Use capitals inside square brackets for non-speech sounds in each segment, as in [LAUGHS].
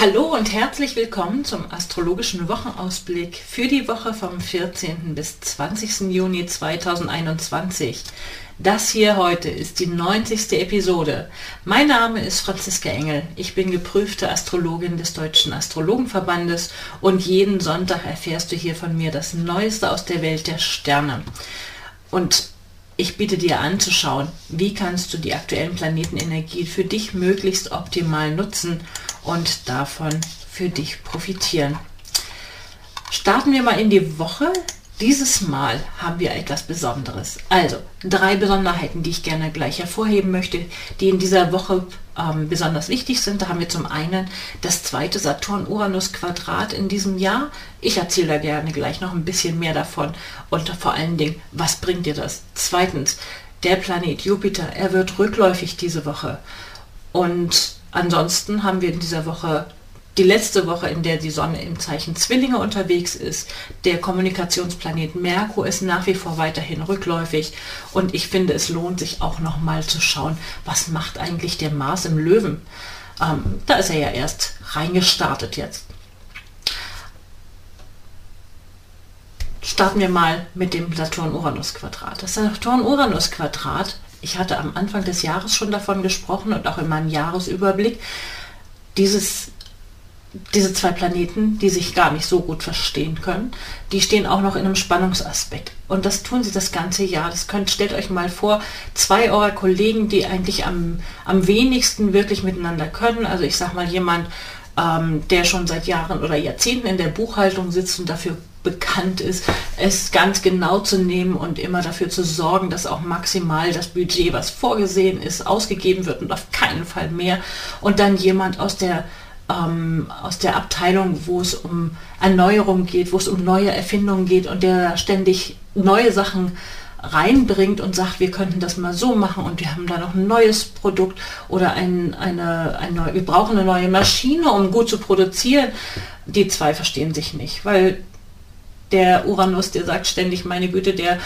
Hallo und herzlich willkommen zum astrologischen Wochenausblick für die Woche vom 14. bis 20. Juni 2021. Das hier heute ist die 90. Episode. Mein Name ist Franziska Engel. Ich bin geprüfte Astrologin des Deutschen Astrologenverbandes und jeden Sonntag erfährst du hier von mir das Neueste aus der Welt der Sterne. Und ich biete dir anzuschauen, wie kannst du die aktuellen Planetenenergie für dich möglichst optimal nutzen und davon für dich profitieren. Starten wir mal in die Woche. Dieses Mal haben wir etwas Besonderes. Also drei Besonderheiten, die ich gerne gleich hervorheben möchte, die in dieser Woche ähm, besonders wichtig sind. Da haben wir zum einen das zweite Saturn-Uranus-Quadrat in diesem Jahr. Ich erzähle da gerne gleich noch ein bisschen mehr davon und vor allen Dingen, was bringt dir das? Zweitens, der Planet Jupiter, er wird rückläufig diese Woche. Und ansonsten haben wir in dieser Woche die letzte Woche, in der die Sonne im Zeichen Zwillinge unterwegs ist. Der Kommunikationsplanet Merkur ist nach wie vor weiterhin rückläufig und ich finde, es lohnt sich auch noch mal zu schauen, was macht eigentlich der Mars im Löwen. Ähm, da ist er ja erst reingestartet jetzt. Starten wir mal mit dem Saturn-Uranus-Quadrat. Das Saturn-Uranus-Quadrat, ich hatte am Anfang des Jahres schon davon gesprochen und auch in meinem Jahresüberblick, dieses diese zwei Planeten, die sich gar nicht so gut verstehen können, die stehen auch noch in einem Spannungsaspekt. Und das tun sie das ganze Jahr. Das könnt, stellt euch mal vor, zwei eurer Kollegen, die eigentlich am, am wenigsten wirklich miteinander können. Also ich sag mal jemand, ähm, der schon seit Jahren oder Jahrzehnten in der Buchhaltung sitzt und dafür bekannt ist, es ganz genau zu nehmen und immer dafür zu sorgen, dass auch maximal das Budget, was vorgesehen ist, ausgegeben wird und auf keinen Fall mehr. Und dann jemand aus der ähm, aus der Abteilung, wo es um Erneuerung geht, wo es um neue Erfindungen geht und der ständig neue Sachen reinbringt und sagt, wir könnten das mal so machen und wir haben da noch ein neues Produkt oder ein, eine, eine, wir brauchen eine neue Maschine, um gut zu produzieren. Die zwei verstehen sich nicht, weil der Uranus, der sagt ständig, meine Güte, der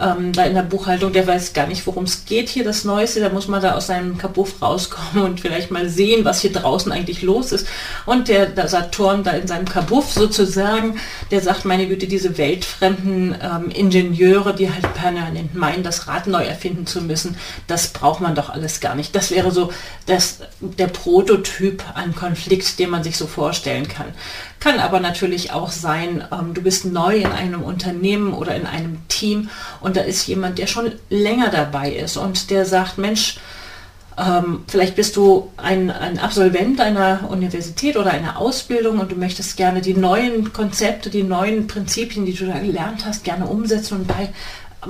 ähm, da in der Buchhaltung, der weiß gar nicht, worum es geht hier, das Neueste, da muss man da aus seinem Kabuff rauskommen und vielleicht mal sehen, was hier draußen eigentlich los ist. Und der, der Saturn da in seinem Kabuff sozusagen, der sagt, meine Güte, diese weltfremden ähm, Ingenieure, die halt permanent meinen, das Rad neu erfinden zu müssen, das braucht man doch alles gar nicht. Das wäre so das, der Prototyp an Konflikt, den man sich so vorstellen kann. Kann aber natürlich auch sein, ähm, du bist neu in einem Unternehmen oder in einem Team und da ist jemand, der schon länger dabei ist und der sagt, Mensch, ähm, vielleicht bist du ein, ein Absolvent einer Universität oder einer Ausbildung und du möchtest gerne die neuen Konzepte, die neuen Prinzipien, die du da gelernt hast, gerne umsetzen und bei,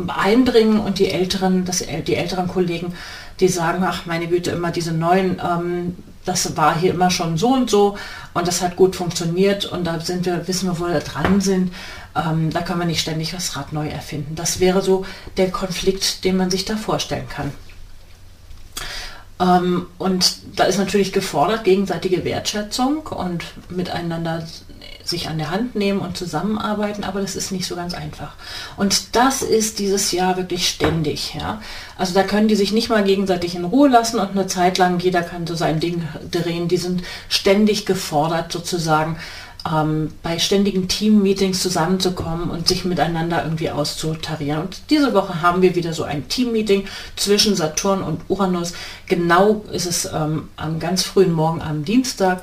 einbringen. Und die älteren, das, die älteren Kollegen, die sagen, ach meine Güte, immer diese neuen ähm, das war hier immer schon so und so und das hat gut funktioniert und da sind wir, wissen wir, wo wir dran sind. Ähm, da kann man nicht ständig das Rad neu erfinden. Das wäre so der Konflikt, den man sich da vorstellen kann. Ähm, und da ist natürlich gefordert gegenseitige Wertschätzung und miteinander sich an der Hand nehmen und zusammenarbeiten, aber das ist nicht so ganz einfach. Und das ist dieses Jahr wirklich ständig. Ja? Also da können die sich nicht mal gegenseitig in Ruhe lassen und eine Zeit lang, jeder kann so sein Ding drehen. Die sind ständig gefordert, sozusagen ähm, bei ständigen Team-Meetings zusammenzukommen und sich miteinander irgendwie auszutarieren. Und diese Woche haben wir wieder so ein Team-Meeting zwischen Saturn und Uranus. Genau ist es ähm, am ganz frühen Morgen am Dienstag.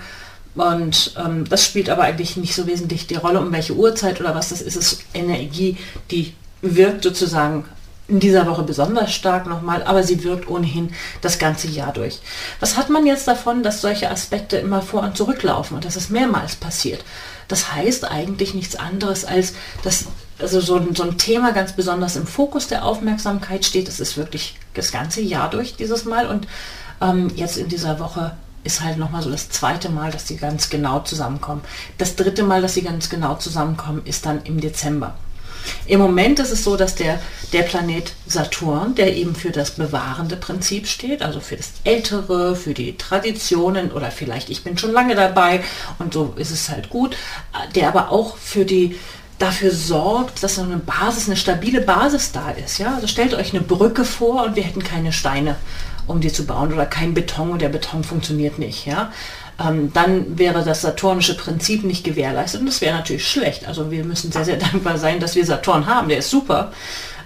Und ähm, das spielt aber eigentlich nicht so wesentlich die Rolle, um welche Uhrzeit oder was das ist. Es ist Energie, die wirkt sozusagen in dieser Woche besonders stark nochmal, aber sie wirkt ohnehin das ganze Jahr durch. Was hat man jetzt davon, dass solche Aspekte immer vor und zurücklaufen und dass es mehrmals passiert? Das heißt eigentlich nichts anderes als, dass also so, ein, so ein Thema ganz besonders im Fokus der Aufmerksamkeit steht. Das ist wirklich das ganze Jahr durch dieses Mal und ähm, jetzt in dieser Woche ist halt nochmal so das zweite Mal, dass sie ganz genau zusammenkommen. Das dritte Mal, dass sie ganz genau zusammenkommen, ist dann im Dezember. Im Moment ist es so, dass der, der Planet Saturn, der eben für das bewahrende Prinzip steht, also für das Ältere, für die Traditionen oder vielleicht ich bin schon lange dabei und so ist es halt gut, der aber auch für die dafür sorgt, dass so eine Basis, eine stabile Basis da ist. Ja? Also stellt euch eine Brücke vor und wir hätten keine Steine um die zu bauen oder kein Beton und der Beton funktioniert nicht. Ja? ähm, dann wäre das saturnische Prinzip nicht gewährleistet und das wäre natürlich schlecht. Also wir müssen sehr, sehr [LAUGHS] dankbar sein, dass wir Saturn haben, der ist super.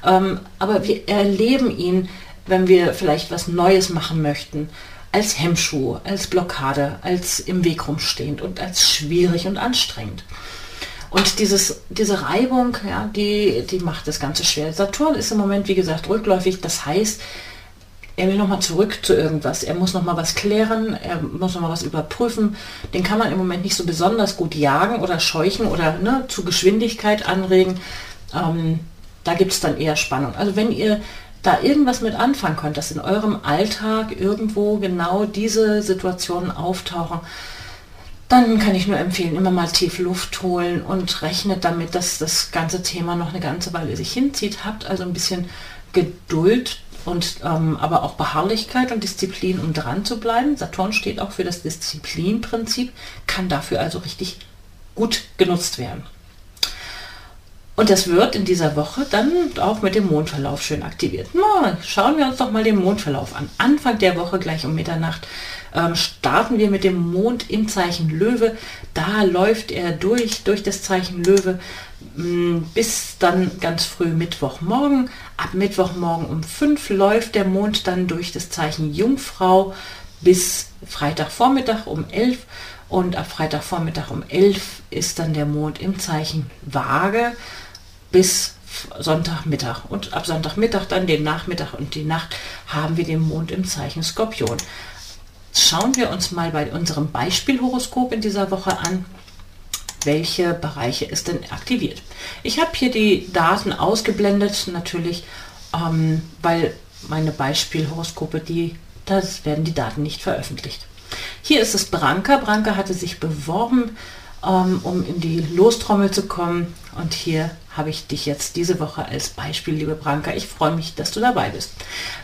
Ähm, aber wir erleben ihn, wenn wir vielleicht was Neues machen möchten, als Hemmschuh, als Blockade, als im Weg rumstehend und als schwierig und anstrengend. Und dieses, diese Reibung, ja, die, die macht das Ganze schwer. Saturn ist im Moment, wie gesagt, rückläufig. Das heißt, er will nochmal zurück zu irgendwas. Er muss nochmal was klären, er muss nochmal was überprüfen. Den kann man im Moment nicht so besonders gut jagen oder scheuchen oder ne, zu Geschwindigkeit anregen. Ähm, da gibt es dann eher Spannung. Also wenn ihr da irgendwas mit anfangen könnt, dass in eurem Alltag irgendwo genau diese Situationen auftauchen, dann kann ich nur empfehlen, immer mal tief Luft holen und rechnet damit, dass das ganze Thema noch eine ganze Weile sich hinzieht. Habt also ein bisschen Geduld und ähm, aber auch Beharrlichkeit und Disziplin, um dran zu bleiben. Saturn steht auch für das Disziplinprinzip, kann dafür also richtig gut genutzt werden. Und das wird in dieser Woche dann auch mit dem Mondverlauf schön aktiviert. Na, schauen wir uns doch mal den Mondverlauf an. Anfang der Woche, gleich um Mitternacht, ähm, starten wir mit dem Mond im Zeichen Löwe. Da läuft er durch, durch das Zeichen Löwe mm, bis dann ganz früh Mittwochmorgen. Ab Mittwochmorgen um 5 läuft der Mond dann durch das Zeichen Jungfrau bis Freitagvormittag um 11 und ab Freitagvormittag um 11 ist dann der Mond im Zeichen Waage bis Sonntagmittag. Und ab Sonntagmittag dann den Nachmittag und die Nacht haben wir den Mond im Zeichen Skorpion. Schauen wir uns mal bei unserem Beispielhoroskop in dieser Woche an, welche Bereiche es denn aktiviert. Ich habe hier die Daten ausgeblendet, natürlich, ähm, weil meine Beispielhoroskope, die, das werden die Daten nicht veröffentlicht. Hier ist es Branka. Branka hatte sich beworben ähm, um in die Lostrommel zu kommen. Und hier habe ich dich jetzt diese Woche als Beispiel, liebe Branka. Ich freue mich, dass du dabei bist.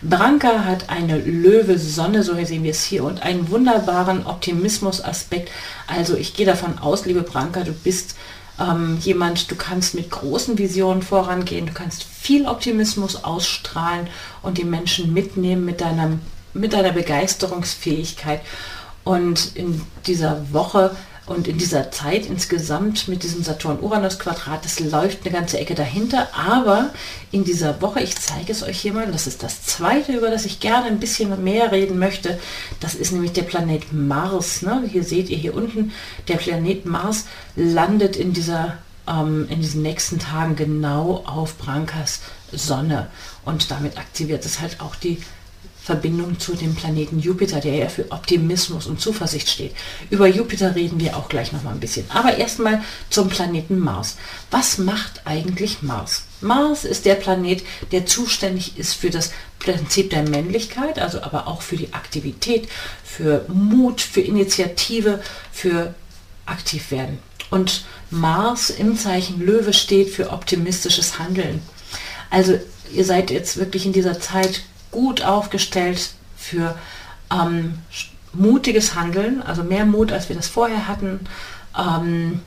Branka hat eine Löwe-Sonne, so sehen wir es hier, und einen wunderbaren Optimismus-Aspekt. Also ich gehe davon aus, liebe Branka, du bist ähm, jemand, du kannst mit großen Visionen vorangehen, du kannst viel Optimismus ausstrahlen und die Menschen mitnehmen mit deiner, mit deiner Begeisterungsfähigkeit. Und in dieser Woche und in dieser Zeit insgesamt mit diesem Saturn-Uranus-Quadrat, das läuft eine ganze Ecke dahinter. Aber in dieser Woche, ich zeige es euch hier mal, das ist das zweite, über das ich gerne ein bisschen mehr reden möchte. Das ist nämlich der Planet Mars. Ne? Hier seht ihr hier unten, der Planet Mars landet in dieser ähm, in diesen nächsten Tagen genau auf Brankas Sonne. Und damit aktiviert es halt auch die Verbindung zu dem Planeten Jupiter, der ja für Optimismus und Zuversicht steht. Über Jupiter reden wir auch gleich noch mal ein bisschen. Aber erstmal zum Planeten Mars. Was macht eigentlich Mars? Mars ist der Planet, der zuständig ist für das Prinzip der Männlichkeit, also aber auch für die Aktivität, für Mut, für Initiative, für aktiv werden. Und Mars im Zeichen Löwe steht für optimistisches Handeln. Also ihr seid jetzt wirklich in dieser Zeit gut aufgestellt für ähm, mutiges Handeln, also mehr Mut, als wir das vorher hatten. Ähm,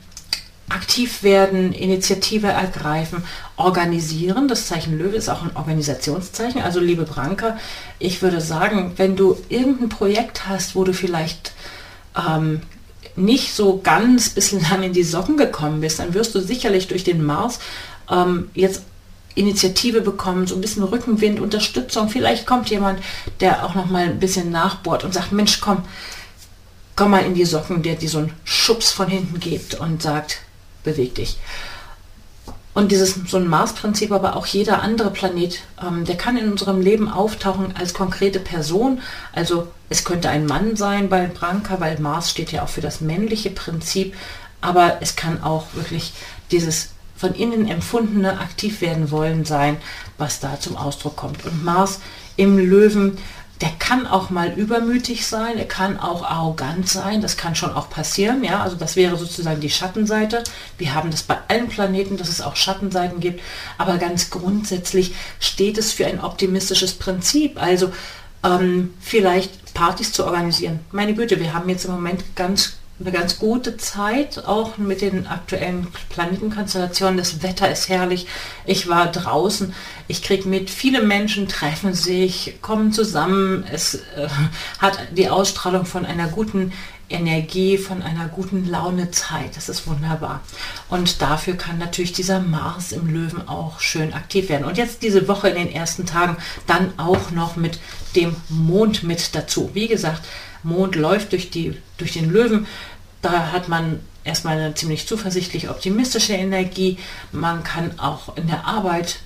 aktiv werden, Initiative ergreifen, organisieren. Das Zeichen Löwe ist auch ein Organisationszeichen. Also liebe Branka, ich würde sagen, wenn du irgendein Projekt hast, wo du vielleicht ähm, nicht so ganz [LAUGHS] bislang in die Socken gekommen bist, dann wirst du sicherlich durch den Mars ähm, jetzt Initiative bekommen, so ein bisschen Rückenwind, Unterstützung. Vielleicht kommt jemand, der auch noch mal ein bisschen nachbohrt und sagt, Mensch, komm, komm mal in die Socken, der dir so einen Schubs von hinten gibt und sagt, beweg dich. Und dieses so ein Mars-Prinzip, aber auch jeder andere Planet, ähm, der kann in unserem Leben auftauchen als konkrete Person. Also es könnte ein Mann sein bei Branka, weil Mars steht ja auch für das männliche Prinzip, aber es kann auch wirklich dieses von innen empfundene aktiv werden wollen sein, was da zum Ausdruck kommt. Und Mars im Löwen, der kann auch mal übermütig sein, er kann auch arrogant sein, das kann schon auch passieren, ja, also das wäre sozusagen die Schattenseite. Wir haben das bei allen Planeten, dass es auch Schattenseiten gibt, aber ganz grundsätzlich steht es für ein optimistisches Prinzip, also ähm, vielleicht Partys zu organisieren. Meine Güte, wir haben jetzt im Moment ganz eine ganz gute Zeit, auch mit den aktuellen Planetenkonstellationen. Das Wetter ist herrlich. Ich war draußen. Ich kriege mit, viele Menschen treffen sich, kommen zusammen. Es äh, hat die Ausstrahlung von einer guten Energie, von einer guten Launezeit. Das ist wunderbar. Und dafür kann natürlich dieser Mars im Löwen auch schön aktiv werden. Und jetzt diese Woche in den ersten Tagen dann auch noch mit dem Mond mit dazu. Wie gesagt, Mond läuft durch, die, durch den Löwen. Da hat man erstmal eine ziemlich zuversichtlich optimistische Energie. Man kann auch in der Arbeit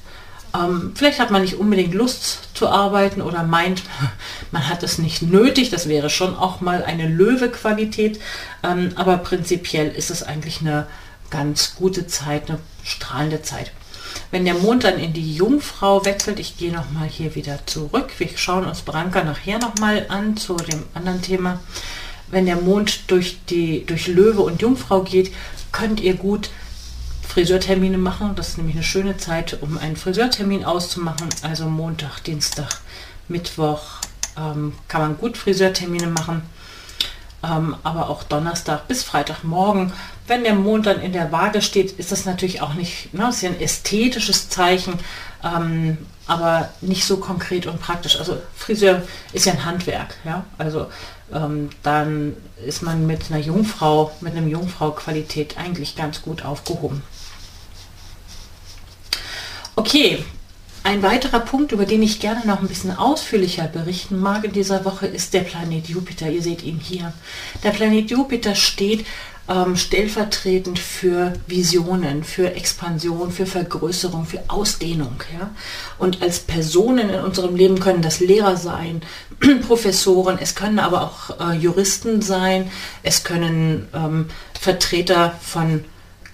ähm, vielleicht hat man nicht unbedingt Lust zu arbeiten oder meint, [LAUGHS] man hat es nicht nötig. Das wäre schon auch mal eine Löwe-Qualität. Ähm, aber prinzipiell ist es eigentlich eine ganz gute Zeit, eine strahlende Zeit. Wenn der Mond dann in die Jungfrau wechselt, ich gehe noch mal hier wieder zurück. Wir schauen uns Branka nachher noch mal an zu dem anderen Thema. Wenn der Mond durch, die, durch Löwe und Jungfrau geht, könnt ihr gut Friseurtermine machen. Das ist nämlich eine schöne Zeit, um einen Friseurtermin auszumachen. Also Montag, Dienstag, Mittwoch ähm, kann man gut Friseurtermine machen. Ähm, aber auch Donnerstag bis Freitagmorgen. Wenn der Mond dann in der Waage steht, ist das natürlich auch nicht, ne, ist ja ein ästhetisches Zeichen, ähm, aber nicht so konkret und praktisch. Also Friseur ist ja ein Handwerk, ja. Also ähm, dann ist man mit einer Jungfrau, mit einem Jungfrau-Qualität eigentlich ganz gut aufgehoben. Okay, ein weiterer Punkt, über den ich gerne noch ein bisschen ausführlicher berichten mag in dieser Woche, ist der Planet Jupiter. Ihr seht ihn hier. Der Planet Jupiter steht ähm, stellvertretend für Visionen, für Expansion, für Vergrößerung, für Ausdehnung. Ja? Und als Personen in unserem Leben können das Lehrer sein, [CLEARS THROAT] Professoren, es können aber auch äh, Juristen sein, es können ähm, Vertreter von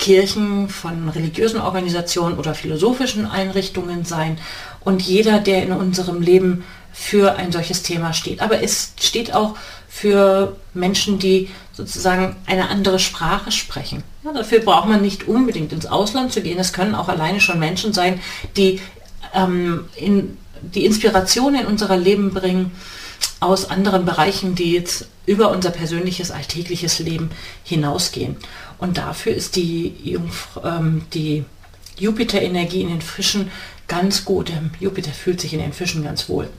Kirchen, von religiösen Organisationen oder philosophischen Einrichtungen sein und jeder, der in unserem Leben für ein solches Thema steht. Aber es steht auch für Menschen, die sozusagen eine andere Sprache sprechen. Ja, dafür braucht man nicht unbedingt ins Ausland zu gehen. Es können auch alleine schon Menschen sein, die ähm, in, die Inspiration in unser Leben bringen aus anderen Bereichen, die jetzt über unser persönliches, alltägliches Leben hinausgehen. Und dafür ist die, Jungf ähm, die Jupiter-Energie in den Fischen ganz gut. Jupiter fühlt sich in den Fischen ganz wohl.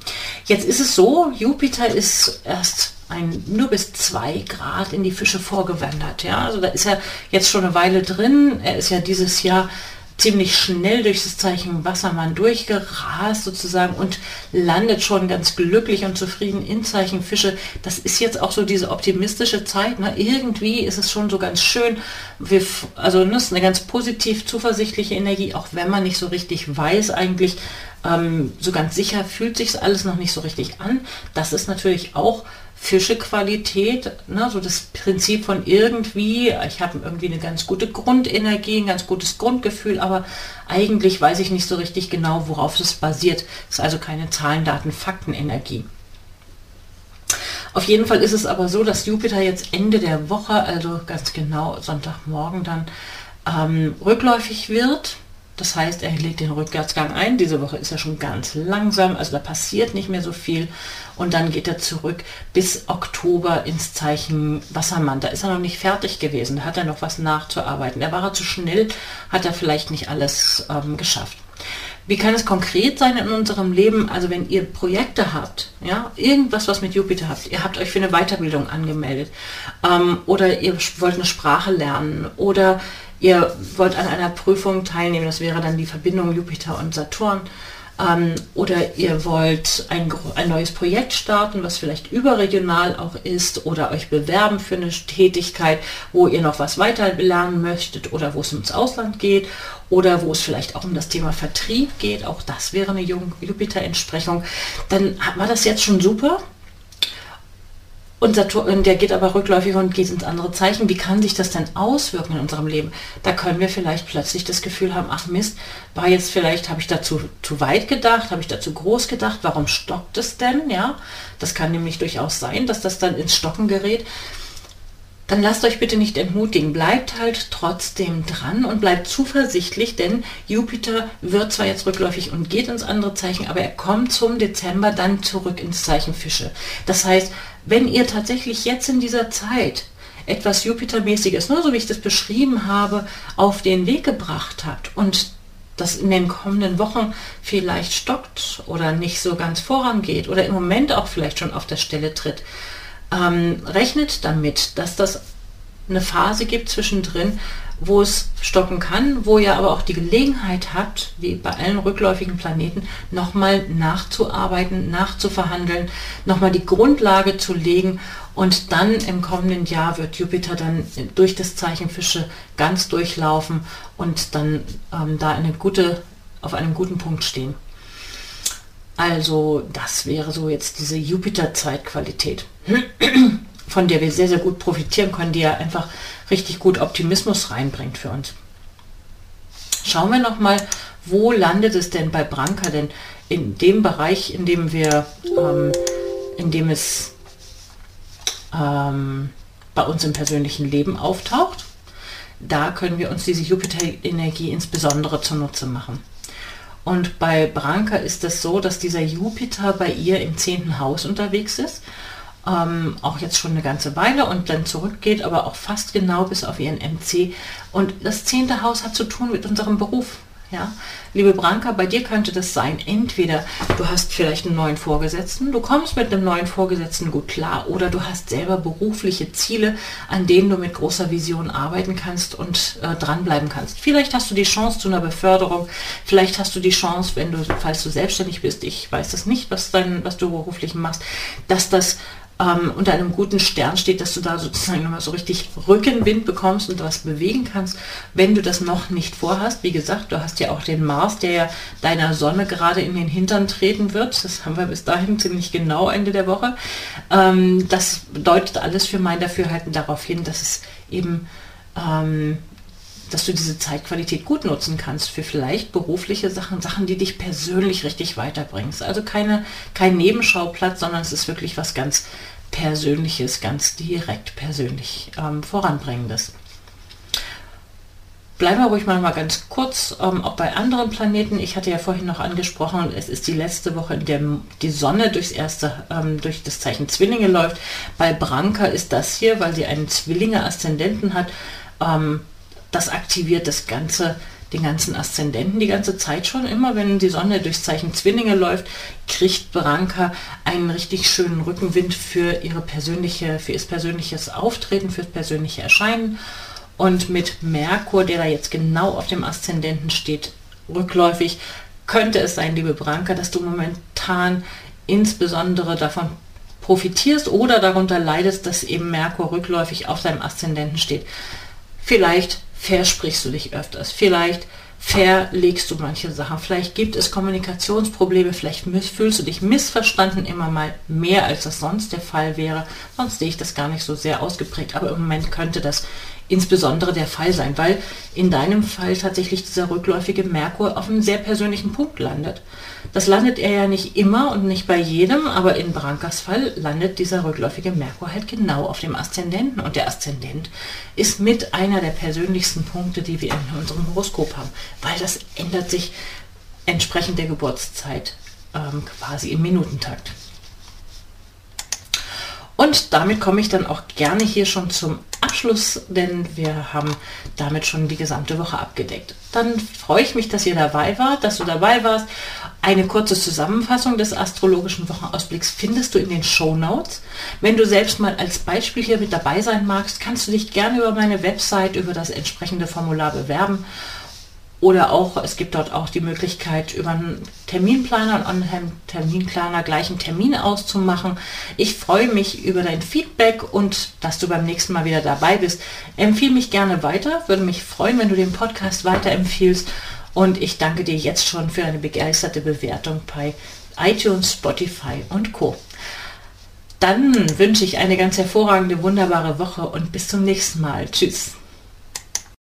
Jetzt ist es so, Jupiter ist erst ein, nur bis zwei Grad in die Fische vorgewandert. Ja, also da ist er jetzt schon eine Weile drin. Er ist ja dieses Jahr ziemlich schnell durch das Zeichen Wassermann durchgerast sozusagen und landet schon ganz glücklich und zufrieden in Zeichen Fische. Das ist jetzt auch so diese optimistische Zeit. Ne? Irgendwie ist es schon so ganz schön. Wir, also das ist eine ganz positiv zuversichtliche Energie, auch wenn man nicht so richtig weiß eigentlich, ähm, so ganz sicher fühlt sich alles noch nicht so richtig an. Das ist natürlich auch Fischequalität, ne, so das Prinzip von irgendwie, ich habe irgendwie eine ganz gute Grundenergie, ein ganz gutes Grundgefühl, aber eigentlich weiß ich nicht so richtig genau, worauf es basiert. Es ist also keine Zahlen, Daten, Faktenenergie. Auf jeden Fall ist es aber so, dass Jupiter jetzt Ende der Woche, also ganz genau Sonntagmorgen dann ähm, rückläufig wird das heißt, er legt den Rückwärtsgang ein. Diese Woche ist er schon ganz langsam, also da passiert nicht mehr so viel. Und dann geht er zurück bis Oktober ins Zeichen Wassermann. Da ist er noch nicht fertig gewesen, da hat er noch was nachzuarbeiten. Er war zu schnell, hat er vielleicht nicht alles ähm, geschafft. Wie kann es konkret sein in unserem Leben? Also wenn ihr Projekte habt, ja, irgendwas, was mit Jupiter habt, ihr habt euch für eine Weiterbildung angemeldet ähm, oder ihr wollt eine Sprache lernen oder ihr wollt an einer Prüfung teilnehmen, das wäre dann die Verbindung Jupiter und Saturn, ähm, oder ihr wollt ein, ein neues Projekt starten, was vielleicht überregional auch ist, oder euch bewerben für eine Tätigkeit, wo ihr noch was weiter lernen möchtet oder wo es ins Ausland geht oder wo es vielleicht auch um das Thema Vertrieb geht, auch das wäre eine Jupiter-Entsprechung, dann war das jetzt schon super. Und Saturn, der geht aber rückläufig und geht ins andere Zeichen. Wie kann sich das denn auswirken in unserem Leben? Da können wir vielleicht plötzlich das Gefühl haben, ach Mist, war jetzt vielleicht, habe ich dazu zu weit gedacht, habe ich dazu groß gedacht, warum stockt es denn? Ja, das kann nämlich durchaus sein, dass das dann ins Stocken gerät dann lasst euch bitte nicht entmutigen. Bleibt halt trotzdem dran und bleibt zuversichtlich, denn Jupiter wird zwar jetzt rückläufig und geht ins andere Zeichen, aber er kommt zum Dezember dann zurück ins Zeichen Fische. Das heißt, wenn ihr tatsächlich jetzt in dieser Zeit etwas Jupitermäßiges, nur so wie ich das beschrieben habe, auf den Weg gebracht habt und das in den kommenden Wochen vielleicht stockt oder nicht so ganz vorangeht oder im Moment auch vielleicht schon auf der Stelle tritt, ähm, rechnet damit, dass das eine Phase gibt zwischendrin, wo es stocken kann, wo ihr aber auch die Gelegenheit habt, wie bei allen rückläufigen Planeten, nochmal nachzuarbeiten, nachzuverhandeln, nochmal die Grundlage zu legen und dann im kommenden Jahr wird Jupiter dann durch das Zeichen Fische ganz durchlaufen und dann ähm, da eine gute, auf einem guten Punkt stehen. Also das wäre so jetzt diese Jupiter-Zeitqualität [CLEARS THROAT] von der wir sehr, sehr gut profitieren können, die ja einfach richtig gut Optimismus reinbringt für uns. Schauen wir nochmal, wo landet es denn bei Branka denn in dem Bereich, in dem wir, ähm, in dem es ähm, bei uns im persönlichen Leben auftaucht. Da können wir uns diese Jupiter-Energie insbesondere zunutze machen. Und bei Branka ist es so, dass dieser Jupiter bei ihr im zehnten Haus unterwegs ist ähm, auch jetzt schon eine ganze Weile und dann zurückgeht, aber auch fast genau bis auf ihren MC. Und das zehnte Haus hat zu tun mit unserem Beruf. Ja, liebe Branka, bei dir könnte das sein, entweder du hast vielleicht einen neuen Vorgesetzten, du kommst mit einem neuen Vorgesetzten gut klar oder du hast selber berufliche Ziele, an denen du mit großer Vision arbeiten kannst und äh, dranbleiben kannst. Vielleicht hast du die Chance zu einer Beförderung, vielleicht hast du die Chance, wenn du, falls du selbstständig bist, ich weiß das nicht, was, dein, was du beruflich machst, dass das ähm, unter einem guten Stern steht, dass du da sozusagen nochmal so richtig Rückenwind bekommst und was bewegen kannst, wenn du das noch nicht vorhast. Wie gesagt, du hast ja auch den Mars, der ja deiner Sonne gerade in den Hintern treten wird. Das haben wir bis dahin ziemlich genau Ende der Woche. Ähm, das deutet alles für mein Dafürhalten darauf hin, dass es eben ähm, dass du diese Zeitqualität gut nutzen kannst für vielleicht berufliche Sachen, Sachen, die dich persönlich richtig weiterbringst. Also keine, kein Nebenschauplatz, sondern es ist wirklich was ganz Persönliches, ganz direkt persönlich ähm, voranbringendes. Bleiben wir ruhig mal, ganz kurz, ähm, auch bei anderen Planeten. Ich hatte ja vorhin noch angesprochen, es ist die letzte Woche, in der die Sonne durchs erste, ähm, durch das Zeichen Zwillinge läuft. Bei Branka ist das hier, weil sie einen Zwillinge-Aszendenten hat, ähm, das aktiviert das Ganze, den ganzen Aszendenten die ganze Zeit schon. Immer wenn die Sonne durchs Zeichen Zwillinge läuft, kriegt Branka einen richtig schönen Rückenwind für ihre persönliche, für ihr persönliches Auftreten, fürs persönliche Erscheinen. Und mit Merkur, der da jetzt genau auf dem Aszendenten steht, rückläufig, könnte es sein, liebe Branka, dass du momentan insbesondere davon profitierst oder darunter leidest, dass eben Merkur rückläufig auf deinem Aszendenten steht. Vielleicht versprichst du dich öfters, vielleicht verlegst du manche Sachen, vielleicht gibt es Kommunikationsprobleme, vielleicht fühlst du dich missverstanden immer mal mehr, als das sonst der Fall wäre. Sonst sehe ich das gar nicht so sehr ausgeprägt, aber im Moment könnte das insbesondere der Fall sein, weil in deinem Fall tatsächlich dieser rückläufige Merkur auf einem sehr persönlichen Punkt landet. Das landet er ja nicht immer und nicht bei jedem, aber in Brankas Fall landet dieser rückläufige Merkur halt genau auf dem Aszendenten und der Aszendent ist mit einer der persönlichsten Punkte, die wir in unserem Horoskop haben, weil das ändert sich entsprechend der Geburtszeit ähm, quasi im Minutentakt. Und damit komme ich dann auch gerne hier schon zum Abschluss, denn wir haben damit schon die gesamte Woche abgedeckt. Dann freue ich mich, dass ihr dabei wart, dass du dabei warst. Eine kurze Zusammenfassung des astrologischen Wochenausblicks findest du in den Show Notes. Wenn du selbst mal als Beispiel hier mit dabei sein magst, kannst du dich gerne über meine Website, über das entsprechende Formular bewerben oder auch, es gibt dort auch die Möglichkeit, über einen Terminplaner und einen Terminplaner gleich einen Termin auszumachen. Ich freue mich über dein Feedback und dass du beim nächsten Mal wieder dabei bist. Empfehle mich gerne weiter, würde mich freuen, wenn du den Podcast weiterempfiehlst. Und ich danke dir jetzt schon für eine begeisterte Bewertung bei iTunes, Spotify und Co. Dann wünsche ich eine ganz hervorragende, wunderbare Woche und bis zum nächsten Mal. Tschüss.